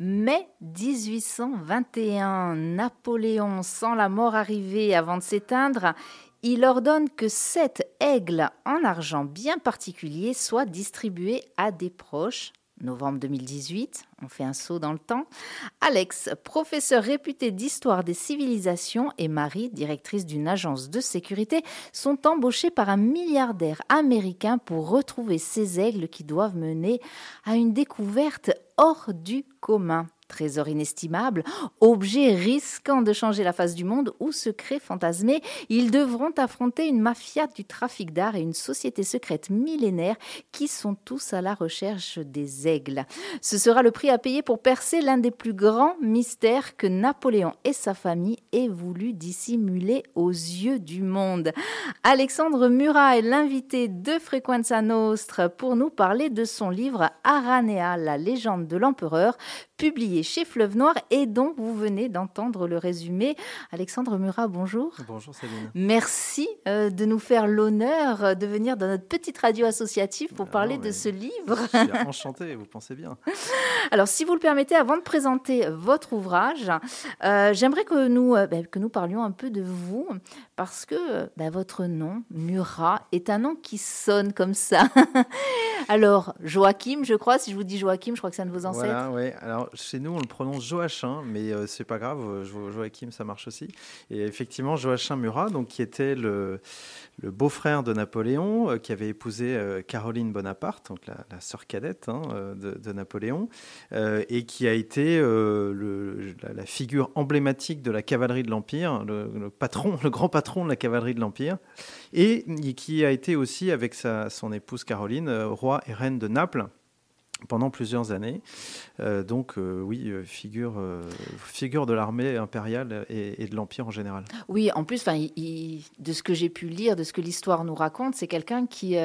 Mai 1821, Napoléon sent la mort arriver avant de s'éteindre. Il ordonne que sept aigles en argent bien particuliers soient distribués à des proches novembre 2018, on fait un saut dans le temps. Alex, professeur réputé d'histoire des civilisations, et Marie, directrice d'une agence de sécurité, sont embauchés par un milliardaire américain pour retrouver ces aigles qui doivent mener à une découverte hors du commun trésor inestimable, objet risquant de changer la face du monde ou secret fantasmé, ils devront affronter une mafia du trafic d'art et une société secrète millénaire qui sont tous à la recherche des aigles. Ce sera le prix à payer pour percer l'un des plus grands mystères que Napoléon et sa famille aient voulu dissimuler aux yeux du monde. Alexandre Murat est l'invité de Frequenza Nostre pour nous parler de son livre Aranea, la légende de l'empereur, publié chez Fleuve Noir et dont vous venez d'entendre le résumé. Alexandre Murat, bonjour. Bonjour Céline. Merci euh, de nous faire l'honneur de venir dans notre petite radio associative pour ah parler de ce livre. Je suis enchanté, vous pensez bien. Alors, si vous le permettez, avant de présenter votre ouvrage, euh, j'aimerais que nous, euh, ben, que nous parlions un peu de vous, parce que ben, votre nom, Murat, est un nom qui sonne comme ça. Alors, Joachim, je crois, si je vous dis Joachim, je crois que ça ne vous ancêtre. Voilà, oui. Alors, chez nous, on le prononce Joachim, mais euh, c'est pas grave, Joachim, ça marche aussi. Et effectivement, Joachim Murat, donc, qui était le, le beau-frère de Napoléon, euh, qui avait épousé euh, Caroline Bonaparte, donc la, sœur cadette hein, de, Napoléon, et qui a été le, la, figure emblématique de la cavalerie de l'Empire, le, patron, le grand patron de la cavalerie de l'Empire, et qui a été aussi, avec sa, son épouse Caroline, roi et reine de Naples pendant plusieurs années. Euh, donc euh, oui, euh, figure, figure de l'armée impériale et, de l'Empire en général. Oui, en plus, de ce que j'ai pu lire, de ce que l'histoire nous raconte, c'est quelqu'un qui,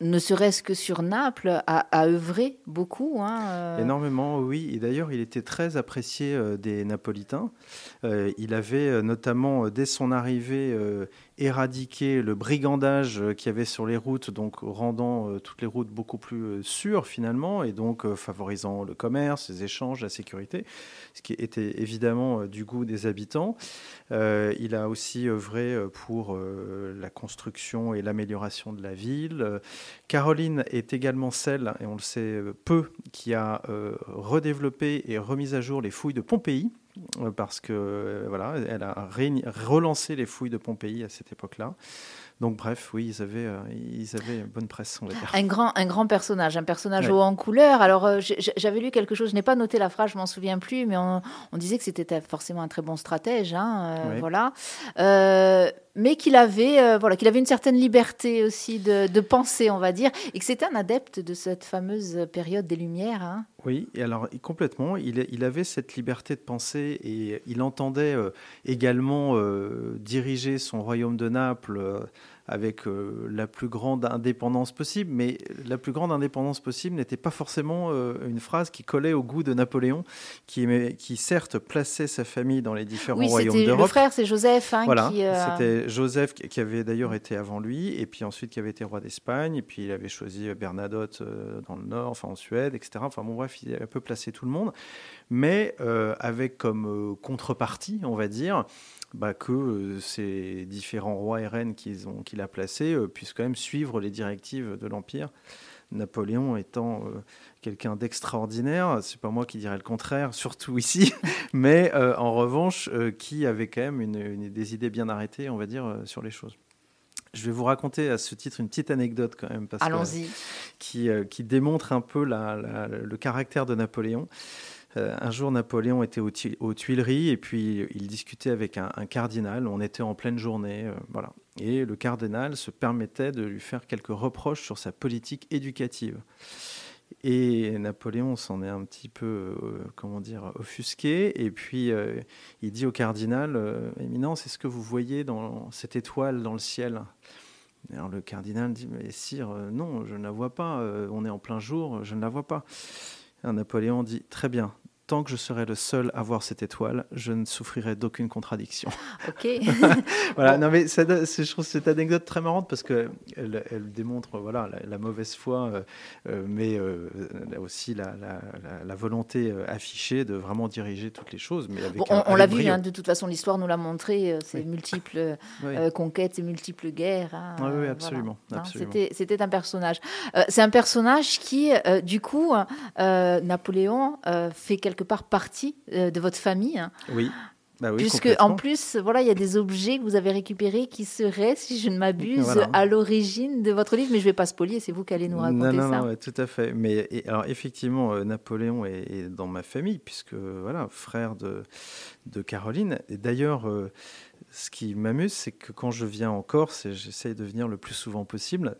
ne serait-ce que sur Naples, a, œuvré beaucoup. Hein, Énormément, oui. Et d'ailleurs, il était très apprécié des Napolitains. il avait notamment, dès son arrivée, éradiqué le brigandage qu'il y avait sur les routes, donc rendant toutes les routes beaucoup plus sûres finalement et donc euh, favorisant le commerce, les échanges, la sécurité, ce qui était évidemment euh, du goût des habitants. Euh, il a aussi œuvré pour la construction et l'amélioration de la ville. Caroline est également celle, et on le sait peu, qui a redéveloppé et remis à jour les fouilles de Pompéi parce que voilà, elle a relancé les fouilles de Pompéi à cette époque-là. Donc bref, oui, ils avaient, euh, ils avaient bonne presse, on va dire. Un grand, un grand personnage, un personnage haut en couleur. Alors euh, j'avais lu quelque chose, je n'ai pas noté la phrase, je m'en souviens plus, mais on, disait que c'était forcément un très bon stratège, hein, euh, voilà mais qu'il avait, euh, voilà, qu'il avait une certaine liberté aussi de, de, penser, on va dire, et que c'était un adepte de cette fameuse période des Lumières. Hein. Oui, et alors complètement, il, avait cette liberté de penser et il entendait euh, également euh, diriger son royaume de Naples avec euh, la plus grande indépendance possible, mais la plus grande indépendance possible n'était pas forcément euh, une phrase qui collait au goût de Napoléon, qui, qui certes plaçait sa famille dans les différents royaumes d'Europe. Le frère, c'est Joseph. Hein, voilà, euh, c'était Joseph qui avait d'ailleurs été avant lui, et puis ensuite qui avait été roi d'Espagne, et puis il avait choisi Bernadotte dans le nord, enfin en Suède, etc. Enfin bon, bref, il a un peu placé tout le monde, mais avec comme contrepartie, on va dire, bah, que euh, ces différents rois et reines qu'il a placés euh, puissent quand même suivre les directives de l'Empire. Napoléon étant euh, quelqu'un d'extraordinaire, c'est pas moi qui dirais le contraire, surtout ici, mais en revanche, qui avait quand même une, des idées bien arrêtées, on va dire, sur les choses. Je vais vous raconter à ce titre une petite anecdote quand même, parce que, qui, qui, démontre un peu le caractère de Napoléon. Euh, un jour, Napoléon était aux, Tuileries et puis il discutait avec un, cardinal. On était en pleine journée, euh, voilà. Et le cardinal se permettait de lui faire quelques reproches sur sa politique éducative. Et Napoléon s'en est un petit peu, euh, comment dire, offusqué. Et puis il dit au cardinal Éminence, est-ce que vous voyez dans cette étoile dans le ciel? Alors le cardinal dit Mais sire, non, je ne la vois pas. on est en plein jour, je ne la vois pas. Napoléon dit Très bien, tant que je serai le seul à voir cette étoile, je ne souffrirai d'aucune contradiction. Ok. voilà, non mais ça, je trouve cette anecdote très marrante parce que elle, démontre voilà la, mauvaise foi, euh, euh, mais euh, aussi la, la, volonté affichée de vraiment diriger toutes les choses. Mais avec on, l'a vu, hein, de toute façon, l'histoire nous l'a montré, ces multiples conquêtes, ces multiples guerres. Hein, oui, absolument. C'était un personnage. C'est un personnage qui, du coup, Napoléon fait quelque quelque part partie euh, de votre famille. Hein. Oui. Bah oui, Puisque en plus, voilà, il y a des objets que vous avez récupérés qui seraient, si je ne m'abuse, à l'origine de votre livre. Mais je ne vais pas spolier, c'est vous qui allez nous raconter non, non, ça. Non, tout à fait. Mais alors effectivement, euh, Napoléon est, dans ma famille, puisque voilà, frère de, de Caroline. Et d'ailleurs, euh, ce qui m'amuse, c'est que quand je viens en Corse, et j'essaye de venir le plus souvent possible,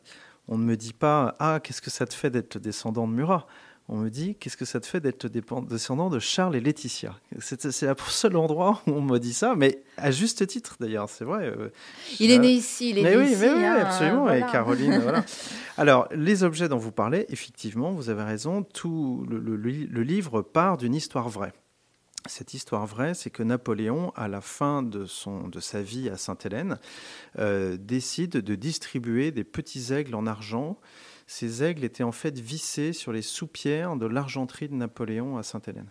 on ne me dit pas ah qu'est-ce que ça te fait d'être descendant de Murat? On me dit qu'est-ce que ça te fait d'être descendant de Charles et Laetitia? C'est le seul endroit où on me dit ça, mais à juste titre d'ailleurs, c'est vrai. Euh, il est né ici, il est mais né ici. Mais oui, hein, absolument, et Caroline, voilà. Alors, les objets dont vous parlez, effectivement, vous avez raison, tout le, livre part d'une histoire vraie. Cette histoire vraie, c'est que Napoléon, à la fin de, son, de sa vie à Sainte-Hélène, euh, décide de distribuer des petits aigles en argent ces aigles étaient en fait vissés sur les soupières de l'argenterie de Napoléon à Sainte-Hélène.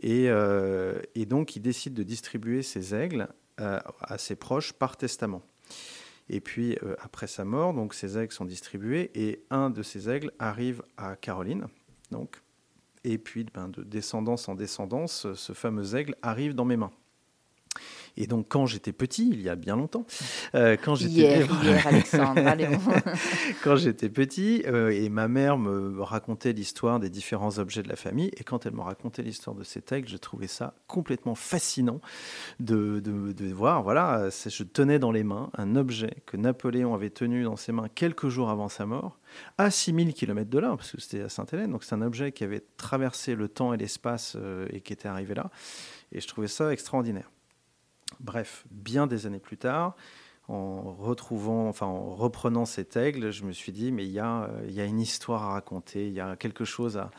Et, euh, donc, il décide de distribuer ces aigles euh, à, ses proches par testament. Et puis, euh, après sa mort, donc, ces aigles sont distribués et un de ces aigles arrive à Caroline. Donc, et puis, ben, de descendance en descendance, ce fameux aigle arrive dans mes mains. Et donc, quand j'étais petit, il y a bien longtemps, euh, quand j'étais hier, hier, Alexandre, quand j'étais petit, euh, et ma mère me racontait l'histoire des différents objets de la famille, et quand elle me racontait l'histoire de cet aigle, je trouvais ça complètement fascinant de, de, de voir. Voilà, je tenais dans les mains un objet que Napoléon avait tenu dans ses mains quelques jours avant sa mort, à 6000 km de là, parce que c'était à Sainte-Hélène. Donc, c'est un objet qui avait traversé le temps et l'espace euh, et qui était arrivé là. Et je trouvais ça extraordinaire. Bref, bien des années plus tard, en retrouvant, enfin en reprenant cet aigle, je me suis dit mais il y a, il y a une histoire à raconter, il y a quelque chose à,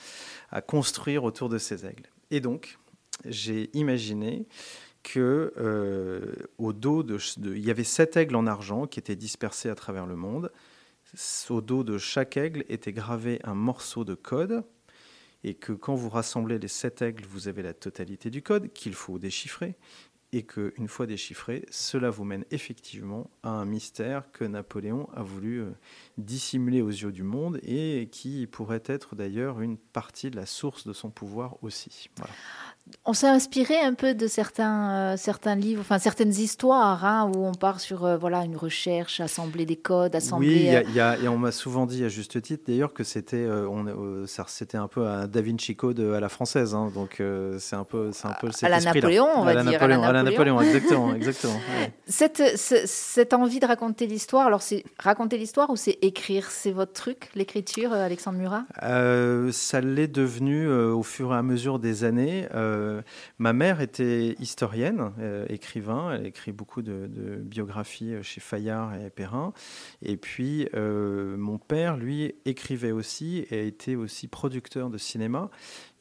à construire autour de ces aigles. Et donc j'ai imaginé que euh, au dos de, il y avait sept aigles en argent qui étaient dispersés à travers le monde. Au dos de chaque aigle était gravé un morceau de code et que quand vous rassemblez les sept aigles, vous avez la totalité du code qu'il faut déchiffrer et qu'une fois déchiffré, cela vous mène effectivement à un mystère que Napoléon a voulu euh, dissimuler aux yeux du monde et qui pourrait être d'ailleurs une partie de la source de son pouvoir aussi. On s'est inspiré un peu de certains, euh, certains livres, enfin certaines histoires hein, où on part sur euh, voilà une recherche, assembler des codes, assembler. Oui, y a, et on m'a souvent dit à juste titre d'ailleurs que c'était on, c'était un peu un Da Vinci Code à la française, hein, donc c'est un peu c'est un peu à la Napoléon, on va dire. à la Napoléon, exactement, exactement. Cette, cette, envie de raconter l'histoire, alors c'est raconter l'histoire ou c'est écrire? C'est votre truc, l'écriture, euh, Alexandre Murat? Euh, Ça l'est devenu euh, au fur et à mesure des années. Ma mère était historienne, écrivain, elle écrit beaucoup de, biographies chez Fayard et Perrin. Et puis mon père, lui, écrivait aussi et a été aussi producteur de cinéma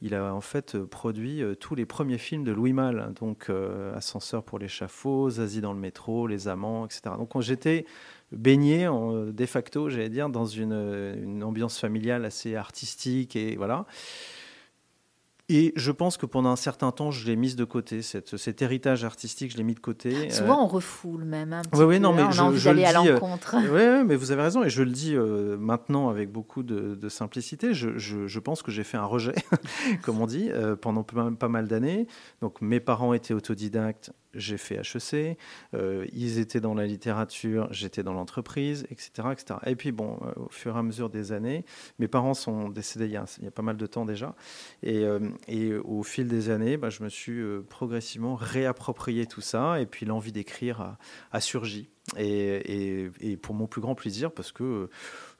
il a en fait euh, produit euh, tous les premiers films de Louis Malle, donc euh, Ascenseur pour l'échafaud, Zazie dans le métro, Les Amants, etc. Donc j'étais baigné de facto, j'allais dire, dans une, une, ambiance familiale assez artistique et voilà. Et je pense que pendant un certain temps, je l'ai mise de côté. Cette, cet héritage artistique, je l'ai mis de côté. Souvent, euh, on refoule même. Un oui, oui, non, mais on je, a envie d'aller à euh, l'encontre. oui, mais vous avez raison. Et je le dis euh, maintenant avec beaucoup de, simplicité. Je, je, pense que j'ai fait un rejet, comme on dit, pendant pas mal d'années. Donc, mes parents étaient autodidactes j'ai fait HEC, euh, ils étaient dans la littérature, j'étais dans l'entreprise, etc., etc. Et puis bon, euh, au fur et à mesure des années, mes parents sont décédés il y a, pas mal de temps déjà, et, euh, et au fil des années, bah, je me suis progressivement réapproprié tout ça, et puis l'envie d'écrire a, a, surgi. Et, et, et, pour mon plus grand plaisir, parce que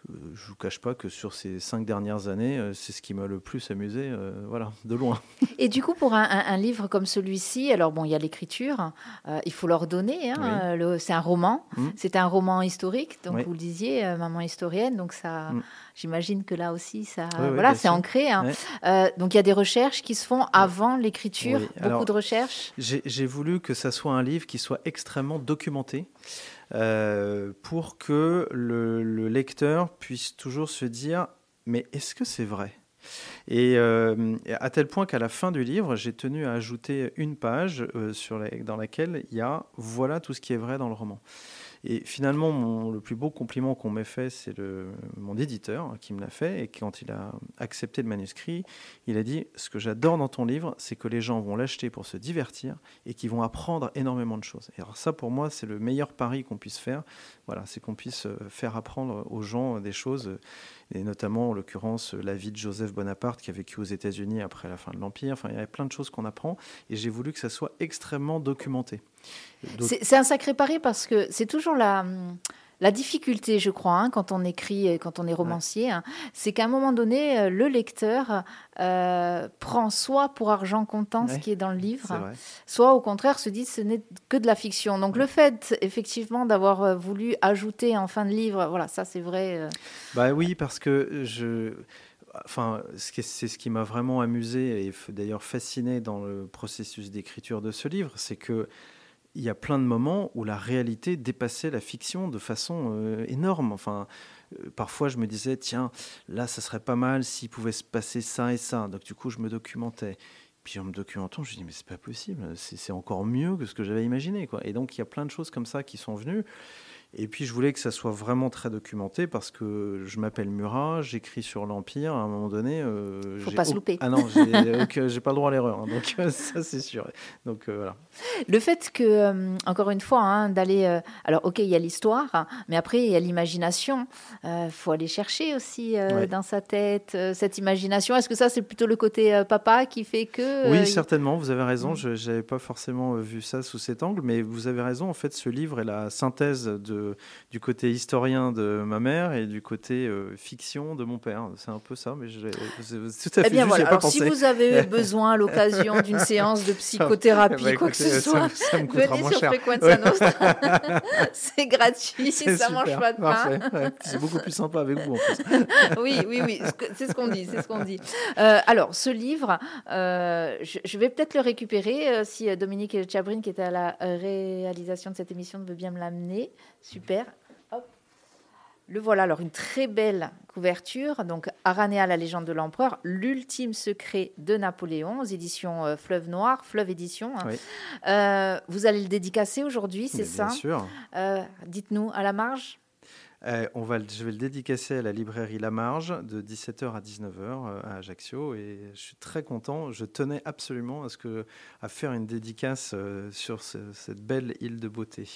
je vous cache pas que sur ces cinq dernières années, c'est ce qui m'a le plus amusé, voilà, de loin. Et du coup, pour un, livre comme celui-ci, alors bon, il y a l'écriture, il faut leur donner. Hein, c'est un roman, mmh. c'est un roman historique, donc vous le disiez, maman historienne, donc ça, mmh. j'imagine que là aussi, ça, voilà, c'est ancré. Hein. donc il y a des recherches qui se font avant l'écriture, beaucoup de recherches. J'ai voulu que ça soit un livre qui soit extrêmement documenté. Euh, pour que le, lecteur puisse toujours se dire mais est-ce que c'est vrai? Et euh, à tel point qu'à la fin du livre, j'ai tenu à ajouter une page euh, dans laquelle il y a voilà tout ce qui est vrai dans le roman. Et finalement, le plus beau compliment qu'on m'ait fait, c'est mon éditeur qui me l'a fait. Et quand il a accepté le manuscrit, il a dit Ce que j'adore dans ton livre, c'est que les gens vont l'acheter pour se divertir et qu'ils vont apprendre énormément de choses. Et alors, ça, pour moi, c'est le meilleur pari qu'on puisse faire. Voilà, c'est qu'on puisse euh, faire apprendre aux gens des choses et notamment en l'occurrence la vie de Joseph Bonaparte qui a vécu aux États-Unis après la fin de l'Empire. Enfin, il y avait plein de choses qu'on apprend et j'ai voulu que ça soit extrêmement documenté. C'est un sacré pari parce que c'est toujours la, la difficulté, je crois, hein, quand on écrit, quand on est romancier, hein, c'est qu'à un moment donné, euh, le lecteur euh, prend soit pour argent comptant ce qui est dans le livre, soit au contraire se dit ce n'est que de la fiction. Donc le fait, effectivement, d'avoir euh, voulu ajouter en fin de livre, voilà, ça c'est vrai. Bah oui, parce que je enfin, c'est ce qui m'a vraiment amusé et d'ailleurs fasciné dans le processus d'écriture de ce livre, c'est que il y a plein de moments où la réalité dépassait la fiction de façon euh, énorme. Enfin, euh, parfois je me disais, tiens, là, ça serait pas mal s'il pouvait se passer ça et ça. Donc du coup, je me documentais. Puis en me documentant, je me dis, mais c'est pas possible, c'est encore mieux que ce que j'avais imaginé. Quoi. Et donc, il y a plein de choses comme ça qui sont venues. Et puis je voulais que ça soit vraiment très documenté parce que je m'appelle Murat, j'écris sur l'Empire. À un moment donné, euh, faut pas se louper. Ah non, j'ai pas le droit à l'erreur. Hein, donc ça c'est sûr. Donc euh, voilà. Le fait que, euh, encore une fois, hein, d'aller. Euh, alors ok, il y a l'histoire, mais après il y a l'imagination. Il faut aller chercher aussi dans sa tête cette imagination. Est-ce que ça c'est plutôt le côté papa qui fait que Oui, certainement. Vous avez raison. Mm. Je n'avais pas forcément vu ça sous cet angle, mais vous avez raison. En fait, ce livre est la synthèse de du côté historien de ma mère et du côté euh, fiction de mon père. C'est un peu ça, mais c'est tout à fait eh bien, voilà. Alors, si vous avez besoin à l'occasion d'une séance de psychothérapie, bah, quoi que ce soit, ça, me venez sur Frequenza Nostra. c'est gratuit, ça mange pas de pain. C'est beaucoup plus sympa avec vous en plus. oui, oui, oui, c'est ce qu'on dit, c'est ce qu'on dit. Euh, alors, ce livre, euh, je, vais peut-être le récupérer si Dominique Chabrine, qui était à la réalisation de cette émission, veut bien me l'amener. Super. Le voilà, alors une très belle couverture. Donc, Aranea, la légende de l'empereur, l'ultime secret de Napoléon, aux éditions euh, Fleuve Noir, Fleuve Édition. Hein. Euh, vous allez le dédicacer aujourd'hui, c'est ça Bien sûr. Euh, dites-nous, à la marge? Eh, on va, je vais le dédicacer à la librairie La Marge de 17h à 19h euh, à Ajaccio et je suis très content. Je tenais absolument à, ce que, à faire une dédicace euh, sur cette belle île de beauté.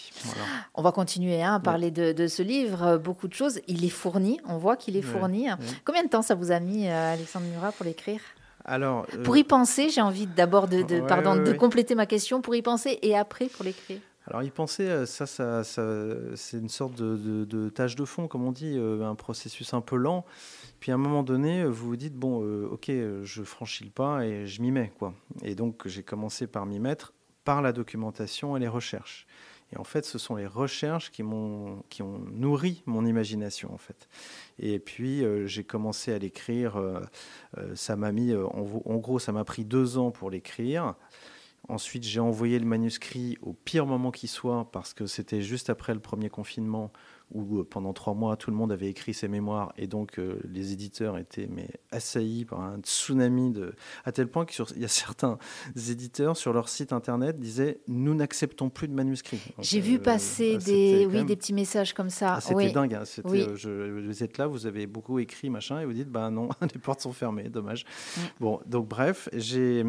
On va continuer hein, à parler de, ce livre, euh, beaucoup de choses. Il est fourni, on voit qu'il est fourni. Combien de temps ça vous a mis, Alexandre Murat, pour l'écrire? Alors, pour y penser, j'ai envie d'abord de, pardon, de compléter ma question, pour y penser et après pour l'écrire. Alors, y penser, euh, ça, ça, c'est une sorte de, tâche de fond, comme on dit, euh, un processus un peu lent. Puis à un moment donné, vous vous dites bon, euh, ok, je franchis le pas et je m'y mets, quoi. Et donc, j'ai commencé par m'y mettre par la documentation et les recherches. Et en fait, ce sont les recherches qui m'ont qui ont nourri mon imagination, en fait. Et puis, j'ai commencé à l'écrire. ça m'a mis, en, gros, ça m'a pris deux ans pour l'écrire. Ensuite, j'ai envoyé le manuscrit au pire moment qui soit, parce que c'était juste après le premier confinement où euh, pendant trois mois, tout le monde avait écrit ses mémoires et donc euh, les éditeurs étaient mais, assaillis par un tsunami, de, à tel point qu'il y a certains éditeurs sur leur site internet disaient Nous n'acceptons plus de manuscrits. J'ai vu euh, passer ah, des, oui, des petits messages comme ça. Ah, c'était dingue. Hein. vous êtes là, vous avez beaucoup écrit, machin, et vous dites Bah non, les portes sont fermées, dommage. Mm. Bon, donc bref, j'ai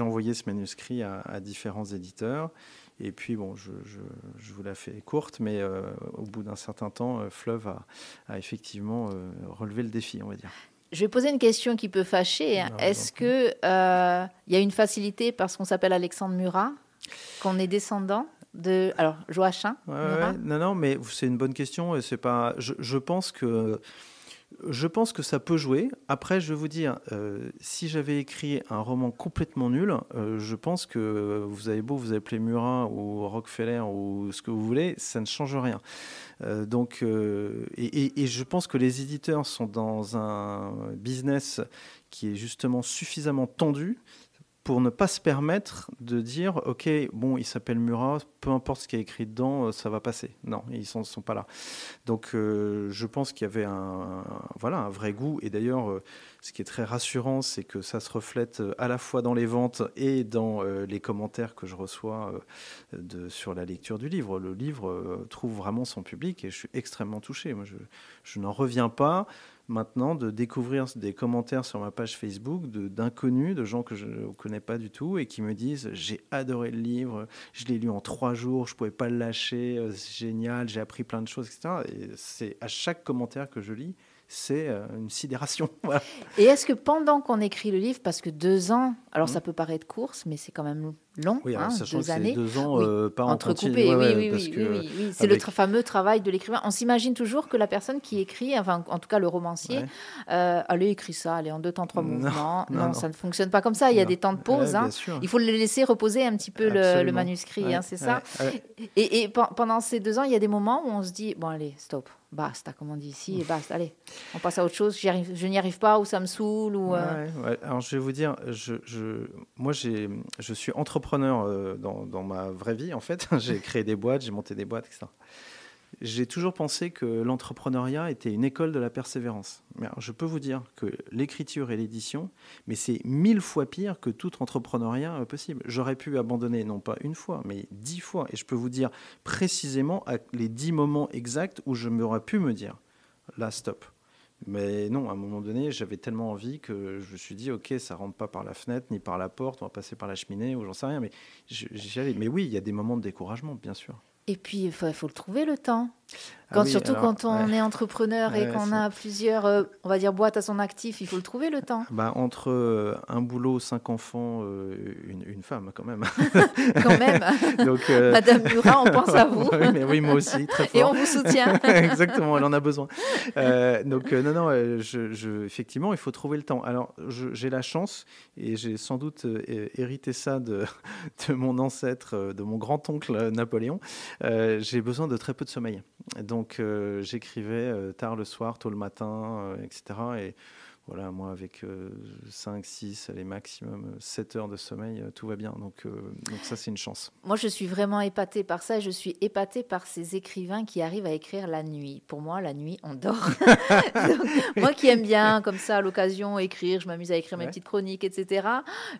envoyé ce manuscrit à, à différents éditeurs. Et puis, bon, je, vous la fais courte, mais euh, au bout d'un certain temps, euh, Fleuve a, effectivement euh, relevé le défi, on va dire. Je vais poser une question qui peut fâcher. Est-ce qu'il y a une facilité parce qu'on s'appelle Alexandre Murat, qu'on est descendant de alors Joachim Non, non, mais c'est une bonne question. Et c'est pas. Je, je pense que je pense que ça peut jouer. Après, je vais vous dire, euh, si j'avais écrit un roman complètement nul, euh, je pense que vous avez beau vous appeler Murat ou Rockefeller ou ce que vous voulez, ça ne change rien. Euh, donc, et, et, je pense que les éditeurs sont dans un business qui est justement suffisamment tendu pour ne pas se permettre de dire ok bon il s'appelle Murat peu importe ce qui est écrit dedans euh, ça va passer. Non ils sont sont pas là. Donc euh, je pense qu'il y avait un, voilà un vrai goût. Et d'ailleurs euh, ce qui est très rassurant c'est que ça se reflète à la fois dans les ventes et dans les commentaires que je reçois sur la lecture du livre. Le livre trouve vraiment son public et je suis extrêmement touché. Moi je n'en reviens pas maintenant de découvrir des commentaires sur ma page Facebook d'inconnus, de, gens que je ne connais pas du tout et qui me disent j'ai adoré le livre, je l'ai lu en trois jours, je ne pouvais pas le lâcher, euh, c'est génial, j'ai appris plein de choses, etc. Et c'est à chaque commentaire que je lis, c'est euh, une sidération. Et est-ce que pendant qu'on écrit le livre, parce que deux ans, alors mmh. ça peut paraître course, mais c'est quand même long, oui, hein, deux années. Deux ans, euh, pas entrecoupés. oui, oui, oui, oui, C'est le fameux travail de l'écrivain. On s'imagine toujours que la personne qui écrit, enfin, en tout cas le romancier, euh, allez, écrit ça, allez, en deux temps, trois mouvements. Non, ça ne fonctionne pas comme ça. Il y a des temps de pause. Hein. Il faut le laisser reposer un petit peu le, manuscrit, hein, c'est ça. Et, et pendant ces deux ans, il y a des moments où on se dit, bon, allez, stop basta, comme on dit ici, et basta, allez, on passe à autre chose, je n'y arrive pas, ou ça me saoule, ou... Euh. Alors, je vais vous dire, je, je moi, je suis entrepreneur euh, dans, dans, ma vraie vie, en fait. j'ai créé des boîtes, j'ai monté des boîtes, etc j'ai toujours pensé que l'entrepreneuriat était une école de la persévérance. Mais je peux vous dire que l'écriture et l'édition, mais c'est mille fois pire que tout entrepreneuriat euh, possible. J'aurais pu abandonner non pas une fois, mais dix fois. Et je peux vous dire précisément les dix moments exacts où je m'aurais pu me dire, là, stop. Mais non, à un moment donné, j'avais tellement envie que je me suis dit, ok, ça rentre pas par la fenêtre ni par la porte, on va passer par la cheminée ou j'en sais rien. Mais, mais oui, il y a des moments de découragement, bien sûr. Et puis, il faut, le trouver le temps. Ah quand, surtout quand on est entrepreneur et qu'on a plusieurs, euh, on va dire, boîtes à son actif, il faut le trouver le temps. Bah, entre euh, un boulot, cinq enfants, euh, une, femme quand même. quand même. Donc, Madame Murat, on pense à vous. oui, mais oui, moi aussi, très fort. Et on vous soutient. Exactement, elle en a besoin. donc, non, non, je, effectivement, il faut trouver le temps. Alors, j'ai la chance, et j'ai sans doute hérité ça de, de mon ancêtre, de mon grand-oncle Napoléon, j'ai besoin de très peu de sommeil. Donc euh, j'écrivais euh, tard le soir, tôt le matin, euh, etc. Et voilà, moi avec 5, 6, les maximum 7 heures de sommeil, tout va bien. Donc, donc ça, c'est une chance. Moi, je suis vraiment épatée par ça. Je suis épatée par ces écrivains qui arrivent à écrire la nuit. Pour moi, la nuit, on dort. moi qui aime bien, comme ça, à l'occasion, écrire, je m'amuse à écrire mes petites chroniques, etc.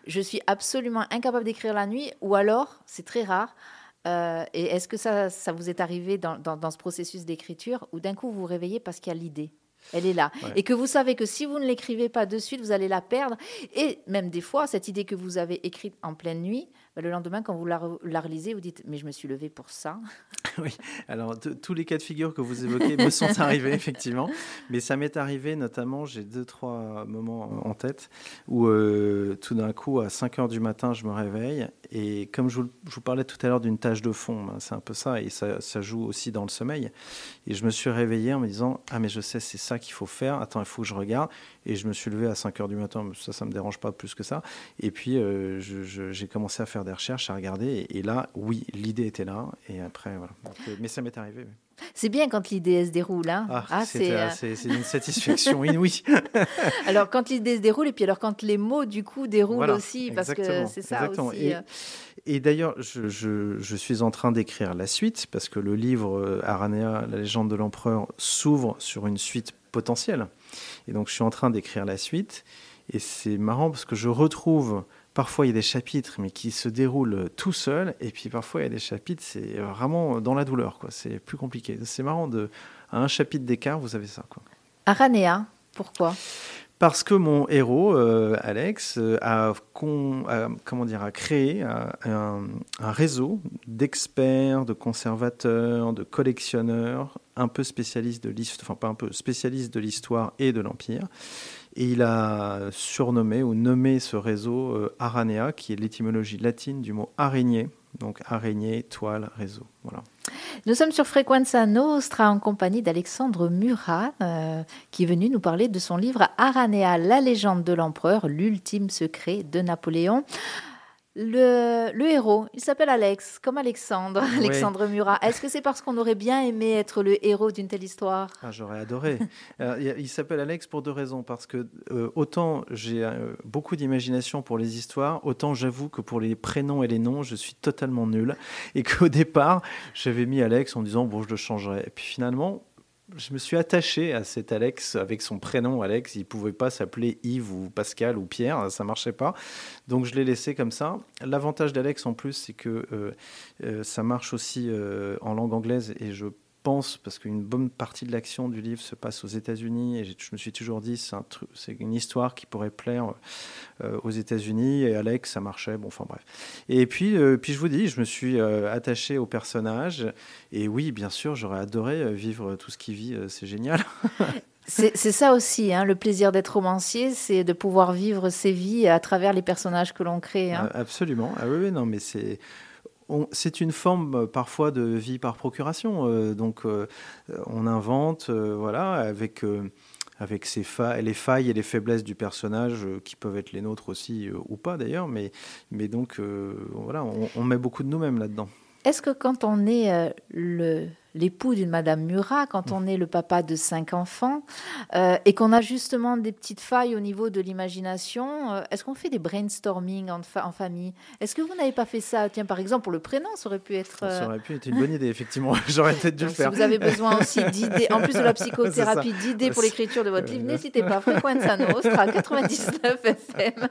Je suis absolument incapable d'écrire la nuit. Ou alors, c'est très rare, euh, et est-ce que ça, ça vous est arrivé dans, dans, ce processus d'écriture où d'un coup vous vous réveillez parce qu'il y a l'idée elle est là. Et que vous savez que si vous ne l'écrivez pas de suite, vous allez la perdre. Et même des fois, cette idée que vous avez écrite en pleine nuit, bah, le lendemain, quand vous la, la, relisez, vous dites Mais je me suis levé pour ça. oui, alors tous les cas de figure que vous évoquez me sont arrivés, effectivement. Mais ça m'est arrivé, notamment, j'ai deux, trois moments en tête où euh, tout d'un coup, à 5 heures du matin, je me réveille. Et comme je vous, parlais tout à l'heure d'une tâche de fond, ben, c'est un peu ça. Et ça, ça, joue aussi dans le sommeil. Et je me suis réveillé en me disant Ah, mais je sais, c'est ça qu'il faut faire. Attends, il faut que je regarde. Et je me suis levé à 5 heures du matin. Ça, ça me dérange pas plus que ça. Et puis, euh, j'ai commencé à faire des recherches, à regarder. Et, là, oui, l'idée était là. Et après, voilà. Euh, mais ça m'est arrivé. C'est bien quand l'idée se déroule. Hein. Ah, ah euh, c'est une satisfaction inouïe. alors, quand l'idée se déroule, et puis alors quand les mots, du coup, déroulent aussi, parce que c'est ça aussi. Et, euh. et d'ailleurs, je, je, je, suis en train d'écrire la suite, parce que le livre Aranea, la légende de l'empereur, s'ouvre sur une suite potentielle. Et donc, je suis en train d'écrire la suite. Et c'est marrant parce que je retrouve Parfois, il y a des chapitres, mais qui se déroulent tout seuls. Et puis, parfois, il y a des chapitres, c'est vraiment dans la douleur. quoi. C'est plus compliqué. C'est marrant, de, à un chapitre d'écart, vous avez ça. Quoi. Aranea, pourquoi? Parce que mon héros, euh, Alex, euh, a, comment dire, a créé un, un réseau d'experts, de conservateurs, de collectionneurs, un peu spécialistes de l'histoire, enfin pas un peu spécialistes de l'histoire et de l'empire, Et il a surnommé ou nommé ce réseau euh, Aranea, qui est l'étymologie latine du mot araignée. Donc araignée, toile, réseau. Voilà. Nous sommes sur Frequenza Nostra en compagnie d'Alexandre Murat, euh, qui est venu nous parler de son livre Aranea, la légende de l'empereur, l'ultime secret de Napoléon. Le, héros, il s'appelle Alex, comme Alexandre, Alexandre Murat. Est-ce que c'est parce qu'on aurait bien aimé être le héros d'une telle histoire? Ah, J'aurais adoré. il s'appelle Alex pour deux raisons. Parce que euh, autant j'ai euh, beaucoup d'imagination pour les histoires, autant j'avoue que pour les prénoms et les noms, je suis totalement nul. Et qu'au départ, j'avais mis Alex en disant, bon, je le changerai. Et puis finalement, je me suis attaché à cet Alex avec son prénom Alex. Il pouvait pas s'appeler Yves ou Pascal ou Pierre, ça marchait pas. Donc je l'ai laissé comme ça. L'avantage d'Alex en plus, c'est que euh, euh, ça marche aussi euh, en langue anglaise et je pense, parce qu'une bonne partie de l'action du livre se passe aux États-Unis, et je me suis toujours dit, c'est un c'est une histoire qui pourrait plaire euh, aux États-Unis, et Alex, ça marchait, bon, enfin bref. Et puis, euh, puis je vous dis, je me suis euh, attaché au personnage, et oui, bien sûr, j'aurais adoré vivre tout ce qu'il vit, c'est génial. C'est ça aussi, hein, le plaisir d'être romancier, c'est de pouvoir vivre ses vies à travers les personnages que l'on crée. Hein. Absolument. Ah oui, non, mais c'est c'est une forme euh, parfois de vie par procuration. Euh, donc, euh, on invente, voilà, avec avec les failles et les faiblesses du personnage qui peuvent être les nôtres aussi ou pas d'ailleurs, mais, mais donc voilà, on, met beaucoup de nous-mêmes là-dedans. Est-ce que quand on est le l'époux d'une Madame Murat, quand on est le papa de cinq enfants, euh, et qu'on a justement des petites failles au niveau de l'imagination, euh, est-ce qu'on fait des brainstorming en, en famille? Est-ce que vous n'avez pas fait ça? Tiens, par exemple, pour le prénom, ça aurait pu être... Ça euh, aurait pu être une bonne idée, effectivement. J'aurais peut-être dû le faire. Si vous avez besoin aussi d'idées, en plus de la psychothérapie, d'idées pour l'écriture de votre livre, n'hésitez pas, Frequenza Nostra, 99 FM.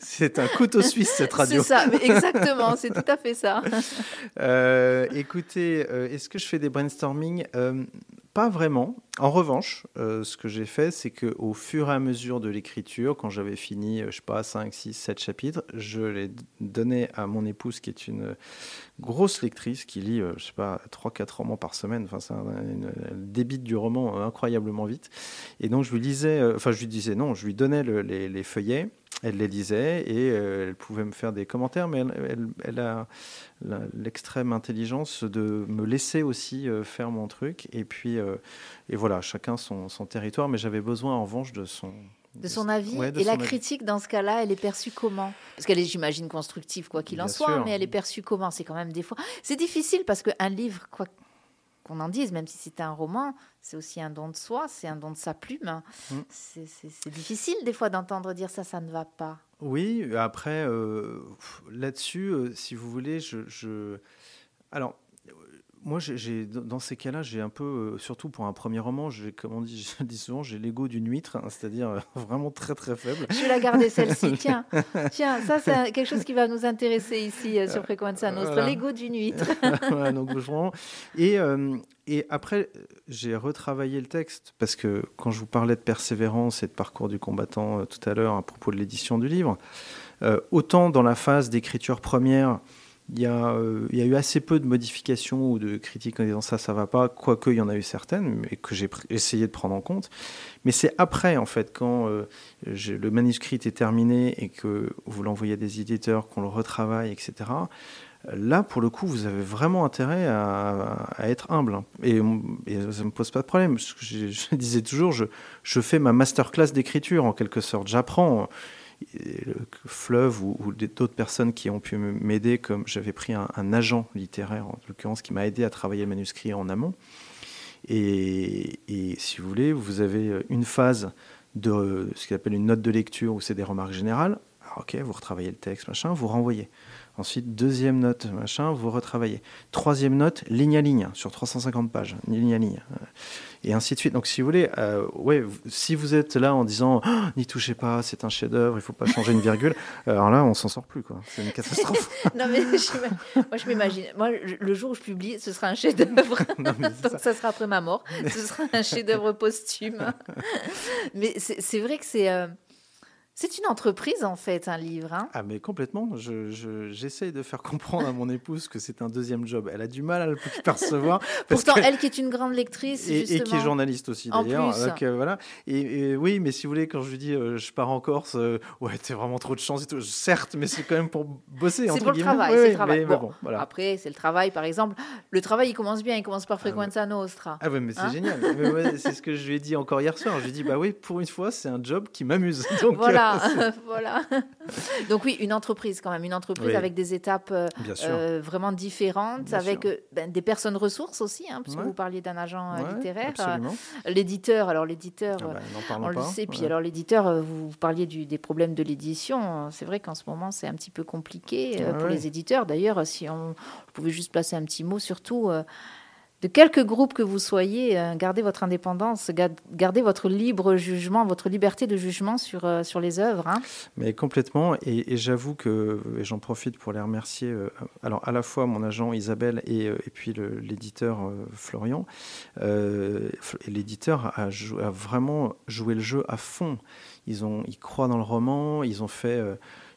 C'est un couteau suisse, cette radio. C'est ça, exactement, c'est tout à fait ça. écoutez, est-ce que je fais des brainstorming euh, Pas vraiment. En revanche, euh, ce que j'ai fait, c'est qu'au fur et à mesure de l'écriture, quand j'avais fini, euh, je sais pas, 5, 6, 7 chapitres, je les donnais à mon épouse, qui est une grosse lectrice, qui lit, je sais pas, 3-4 romans par semaine. Enfin, c'est une, débite du roman incroyablement vite. Et donc, je lui lisais, enfin, je lui disais non, je lui donnais les, les feuillets elle les lisait et euh, elle pouvait me faire des commentaires, mais elle, a l'extrême intelligence de me laisser aussi euh, faire mon truc. Et puis, euh, et voilà, chacun son, territoire, mais j'avais besoin en revanche de son, de son avis. et la critique, dans ce cas-là, elle est perçue comment? Parce qu'elle est, j'imagine, constructive, quoi qu'il en soit, mais elle est perçue comment? C'est quand même des fois. C'est difficile parce qu'un livre, quoi qu'on en dise, même si c'est un roman, c'est aussi un don de soi, c'est un don de sa plume. Mm. C'est difficile des fois d'entendre dire ça, ça ne va pas. Oui, après, euh, là-dessus, euh, si vous voulez, je, je... Alors, moi, j'ai, dans ces cas-là, j'ai un peu, euh, surtout pour un premier roman, j'ai, comme on dit, je dis souvent, j'ai l'ego d'une huître, hein, c'est-à-dire euh, vraiment très très faible. Je vais la garder celle-ci. Tiens, tiens, ça c'est quelque chose qui va nous intéresser ici euh, sur Frequenza Nostra, l'ego d'une huître. donc vraiment. Et, et après, j'ai retravaillé le texte parce que quand je vous parlais de persévérance et de parcours du combattant tout à l'heure à propos de l'édition du livre, autant dans la phase d'écriture première il y, a, euh, il y, a, eu assez peu de modifications ou de critiques en disant ça, ça va pas, quoique il y en a eu certaines, mais que j'ai essayé de prendre en compte. Mais c'est après, en fait, quand euh, le manuscrit est terminé et que vous l'envoyez à des éditeurs, qu'on le retravaille, etc. Là, pour le coup, vous avez vraiment intérêt à, être humble. Hein. Et, ça ne me pose pas de problème. Je, je disais toujours, je, je fais ma masterclass d'écriture, en quelque sorte. J'apprends Fleuve ou, d'autres personnes qui ont pu m'aider, comme j'avais pris un, agent littéraire, en l'occurrence, qui m'a aidé à travailler le manuscrit en amont. Et, si vous voulez, vous avez une phase de ce qu'on appelle une note de lecture où c'est des remarques générales. ok, vous retravaillez le texte, machin, vous renvoyez. Ensuite, deuxième note, machin, vous retravaillez. Troisième note, ligne à ligne, sur 350 pages, ligne à ligne et ainsi de suite. Donc, si vous voulez, euh, ouais, si vous êtes là en disant oh, n'y touchez pas, c'est un chef-d'œuvre, il faut pas changer une virgule, alors là, on s'en sort plus, quoi. C'est une catastrophe. non, mais moi, je m'imagine, moi, le jour où je publie, ce sera un chef-d'œuvre. Donc, ça. sera après ma mort. ce sera un chef-d'œuvre posthume. mais c'est vrai que c'est. Euh, C'est une entreprise en fait, un livre. Hein ah mais complètement. J'essaye de faire comprendre à mon épouse que c'est un deuxième job. Elle a du mal à le percevoir. Pourtant, elle qui est une grande lectrice et, et, qui est journaliste aussi d'ailleurs. Euh, voilà. Et, oui, mais si vous voulez, quand je lui dis euh, je pars en Corse, euh, ouais, t'as vraiment trop de chance et tout. Certes, mais c'est quand même pour bosser. C'est pour le travail. le travail. bon, voilà. Après, c'est le travail, par exemple. Le travail, il commence bien. Il commence par Frequenza ah, Nostra. Ah ouais, mais c'est hein génial. c'est ce que je lui ai dit encore hier soir. Je lui ai dit bah oui, pour une fois, c'est un job qui m'amuse. Donc voilà. voilà. Donc oui, une entreprise quand même, une entreprise avec des étapes euh, euh, vraiment différentes, avec euh, ben, des personnes ressources aussi, hein, puisque vous parliez d'un agent littéraire. l'éditeur, alors l'éditeur, ah ben, on, le sait. Puis alors l'éditeur, vous, parliez du, des problèmes de l'édition. C'est vrai qu'en ce moment, c'est un petit peu compliqué pour les éditeurs. D'ailleurs, si on pouvait juste placer un petit mot, surtout de quelque groupe que vous soyez, euh, gardez votre indépendance, gardez votre libre jugement, votre liberté de jugement sur, euh, sur les œuvres. Hein. Mais complètement, et, j'avoue que, et j'en profite pour les remercier, euh, alors à la fois mon agent Isabelle et, et puis l'éditeur Florian. l'éditeur a, a, vraiment joué le jeu à fond. Ils, ont, ils croient dans le roman, ils ont fait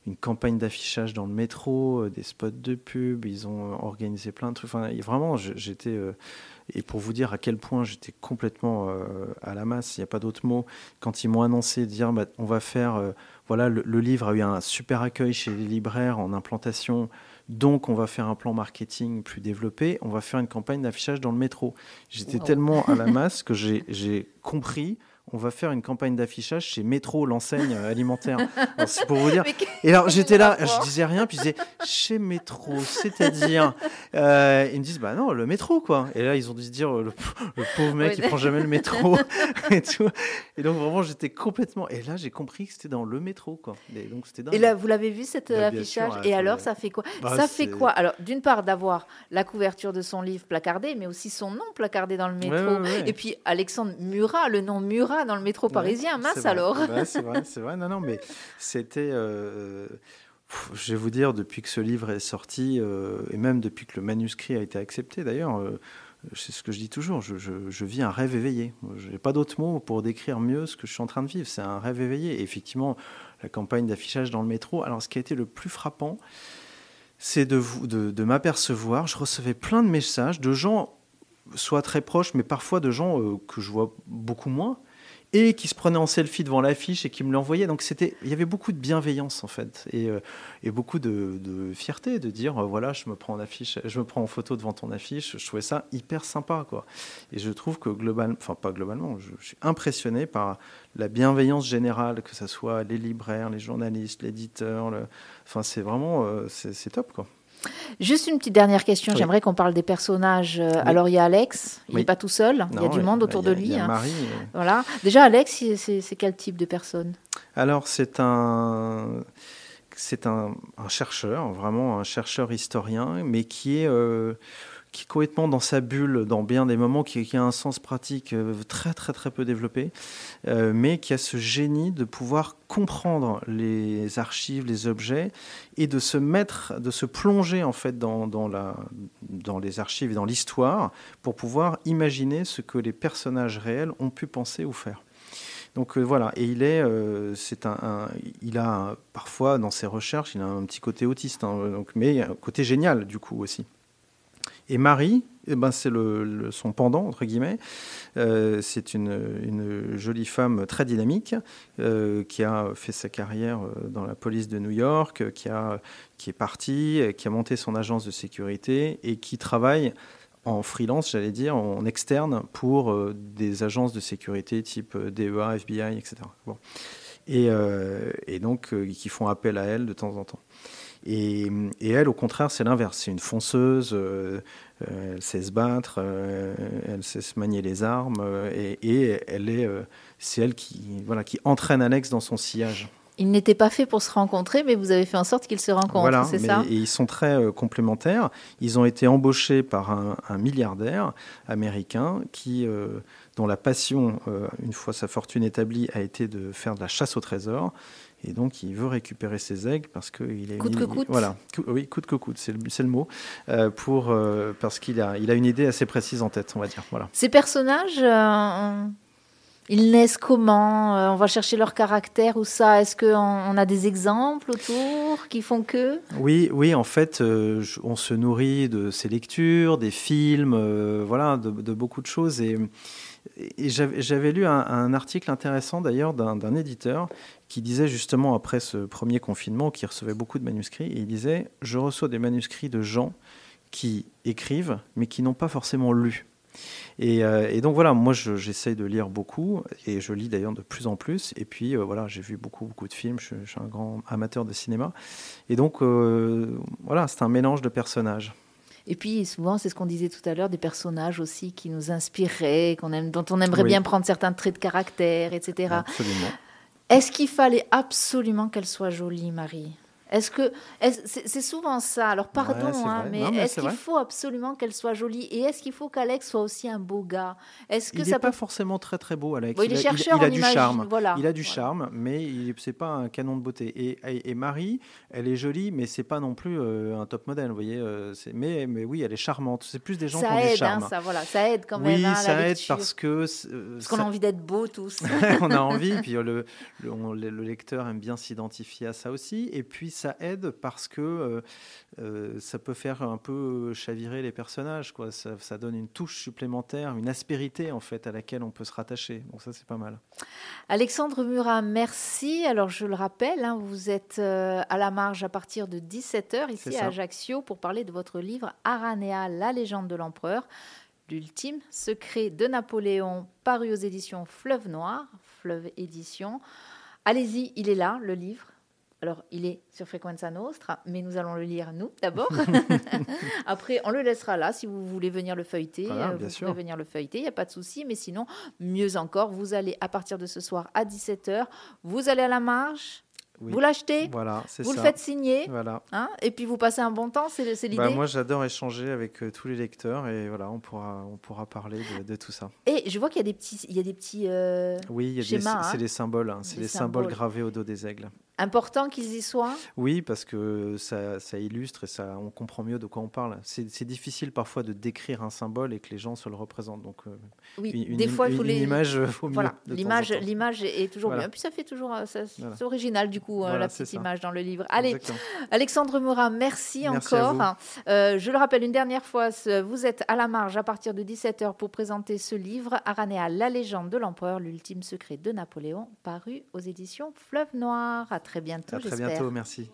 une campagne d'affichage dans le métro, euh, des spots de pub, ils ont euh, organisé plein de trucs. Enfin, vraiment, j'étais. Euh, et pour vous dire à quel point j'étais complètement à la masse, il n'y a pas d'autre mot, quand ils m'ont annoncé dire bah, on va faire. voilà, le, livre a eu un super accueil chez les libraires en implantation. Donc, on va faire un plan marketing plus développé. On va faire une campagne d'affichage dans le métro. J'étais tellement à la masse que j'ai compris on va faire une campagne d'affichage chez Métro, l'enseigne alimentaire. C'est pour vous dire. Et alors j'étais là, je disais rien, puis je disais chez Métro, c'est-à-dire. Euh, ils me disent bah non, le métro quoi. Et là ils ont dû se dire le, pauvre mec qui prend jamais le métro et tout. Et donc vraiment j'étais complètement. Et là j'ai compris que c'était dans le métro quoi. Et donc c'était. Et là vous l'avez vu cet bah, affichage? Et alors ça fait quoi? Bah, Ça fait quoi? Alors d'une part d'avoir la couverture de son livre placardé, mais aussi son nom placardé dans le métro. et puis Alexandre Murat, le nom Murat dans le métro parisien. Mince alors. c'est vrai, c'est vrai. Non, non, mais c'était. Euh, je vais vous dire, depuis que ce livre est sorti, euh, et même depuis que le manuscrit a été accepté d'ailleurs, euh, c'est ce que je dis toujours, je, je, vis un rêve éveillé. Je n'ai pas d'autres mots pour décrire mieux ce que je suis en train de vivre. C'est un rêve éveillé. Et effectivement, la campagne d'affichage dans le métro. Alors, ce qui a été le plus frappant, c'est de, de, de m'apercevoir, je recevais plein de messages de gens, soit très proches, mais parfois de gens que je vois beaucoup moins, et qui se prenait en selfie devant l'affiche et qui me l'envoyait. Donc c'était, il y avait beaucoup de bienveillance en fait et, euh, beaucoup de, fierté de dire euh, voilà, je me prends en affiche, je me prends en photo devant ton affiche. Je trouvais ça hyper sympa quoi. Et je trouve que globalement, enfin pas globalement, je, suis impressionné par la bienveillance générale, que ce soit les libraires, les journalistes, l'éditeur. Le... Enfin c'est vraiment, euh, c'est top quoi. Juste une petite dernière question. J'aimerais qu'on parle des personnages. Euh, alors, il y a Alex, il n'est pas tout seul. il y a du monde autour de lui. Il y a hein. Marie. Voilà. Déjà, Alex, c'est quel type de personne? Alors, c'est un. C'est un, chercheur, vraiment un chercheur historien, mais qui est euh, qui est complètement dans sa bulle dans bien des moments, qui, a un sens pratique euh, très très très peu développé, euh, mais qui a ce génie de pouvoir comprendre les archives, les objets, et de se mettre, de se plonger en fait dans, dans, la, dans les archives et dans l'histoire pour pouvoir imaginer ce que les personnages réels ont pu penser ou faire. Donc euh, voilà, et il est, c'est un, il a parfois dans ses recherches, il a un petit côté autiste, hein, donc, mais un côté génial du coup aussi. Et Marie, eh ben, c'est son pendant, entre guillemets. Euh, c'est une, jolie femme très dynamique euh, qui a fait sa carrière euh, dans la police de New York, qui, a, qui est partie, qui a monté son agence de sécurité et qui travaille en freelance, j'allais dire, en externe pour des agences de sécurité type DEA, FBI, etc. Et, donc, qui font appel à elle de temps en temps. Et, elle, au contraire, c'est l'inverse. C'est une fonceuse, euh, euh, elle sait se battre, euh, elle sait se manier les armes, et, elle est, c'est elle qui, voilà, qui entraîne Alex dans son sillage. Ils n'étaient pas faits pour se rencontrer, mais vous avez fait en sorte qu'ils se rencontrent, c'est ça? Et ils sont très complémentaires. Ils ont été embauchés par un, un milliardaire américain qui, dont la passion, une fois sa fortune établie, a été de faire de la chasse au trésor. Et donc, il veut récupérer ses aigles parce qu'il est. Coûte que coûte. Voilà, oui, coûte que coûte, c'est le, le, mot. Euh, pour, euh, parce qu'il a, il a une idée assez précise en tête, on va dire. Voilà. Ces personnages, euh, Ils naissent comment euh, On va chercher leur caractère ou ça Est-ce qu'on on a des exemples autour qui font que? Oui, oui. En fait, euh, on se nourrit de ces lectures, des films, euh, voilà, de, beaucoup de choses. Et, et j'avais lu un, article intéressant d'ailleurs d'un éditeur qui disait justement après ce premier confinement, qui recevait beaucoup de manuscrits, et il disait je reçois des manuscrits de gens qui écrivent, mais qui n'ont pas forcément lu. Euh, et, donc voilà, moi j'essaye de lire beaucoup et je lis d'ailleurs de plus en plus. Et puis euh, voilà, j'ai vu beaucoup beaucoup de films. Je, suis un grand amateur de cinéma. Et donc euh, voilà, c'est un mélange de personnages. Et puis souvent, c'est ce qu'on disait tout à l'heure, des personnages aussi qui nous qu'on aime, dont on aimerait bien prendre certains traits de caractère, etc. Absolument. Est-ce qu'il fallait absolument qu'elle soit jolie, Marie? Est-ce que c'est souvent ça Alors pardon, hein, mais, est-ce qu'il faut absolument qu'elle soit jolie Et est-ce qu'il faut qu'Alex soit aussi un beau gars? Est-ce que il n'est pas forcément très très beau, Alex. il, a, du charme. Il a du charme, mais c'est pas un canon de beauté. Et, et, Marie, elle est jolie, mais c'est pas non plus euh, un top modèle, vous voyez. Euh, mais, mais oui, elle est charmante. C'est plus des gens qui ont du charme. Hein, ça, voilà, ça aide quand même. Oui, hein, ça aide parce que euh, parce qu'on a envie d'être beau tous. on a envie, puis le, le, le lecteur aime bien s'identifier à ça aussi. Et puis ça aide parce que euh, euh, ça peut faire un peu chavirer les personnages. Quoi. Ça, donne une touche supplémentaire, une aspérité en fait à laquelle on peut se rattacher. Donc ça, c'est pas mal. Alexandre Murat, merci. Alors je le rappelle, hein, vous êtes euh, à la marge à partir de 17h ici à Ajaccio pour parler de votre livre Aranea, la légende de l'empereur. L'ultime secret de Napoléon, paru aux éditions Fleuve Noir, Fleuve Édition. Allez-y, il est là, le livre. Alors, il est sur Frequenza Nostra, mais nous allons le lire nous d'abord. Après, on le laissera là si vous voulez venir le feuilleter. Euh, vous pouvez venir le feuilleter, il n'y a pas de souci. Mais sinon, mieux encore, vous allez à partir de ce soir à 17h, vous allez à la marche, Vous l'achetez, voilà, vous le faites signer, voilà. Hein, et puis vous passez un bon temps, c'est bah, l'idée. moi, j'adore échanger avec euh, tous les lecteurs et voilà, on pourra, on pourra parler de, tout ça. Et je vois qu'il y a des petits, il y a des petits euh, oui, c'est hein. les symboles, hein, c'est les symboles gravés au dos des aigles. Important qu'ils y soient? Oui, parce que ça, ça, illustre et ça, on comprend mieux de quoi on parle. C'est difficile parfois de décrire un symbole et que les gens se le représentent. Donc, euh, oui, une, des fois, les... image, faut voilà. L'image, l'image est toujours bien. Puis ça fait toujours, euh, c'est original du coup euh, la petite image dans le livre. Allez, Alexandre Murat, merci, encore. je le rappelle une dernière fois, vous êtes à la marge à partir de 17h pour présenter ce livre, Aranea, la légende de l'empereur, l'ultime secret de Napoléon, paru aux éditions Fleuve Noir très bientôt. À très bientôt, merci.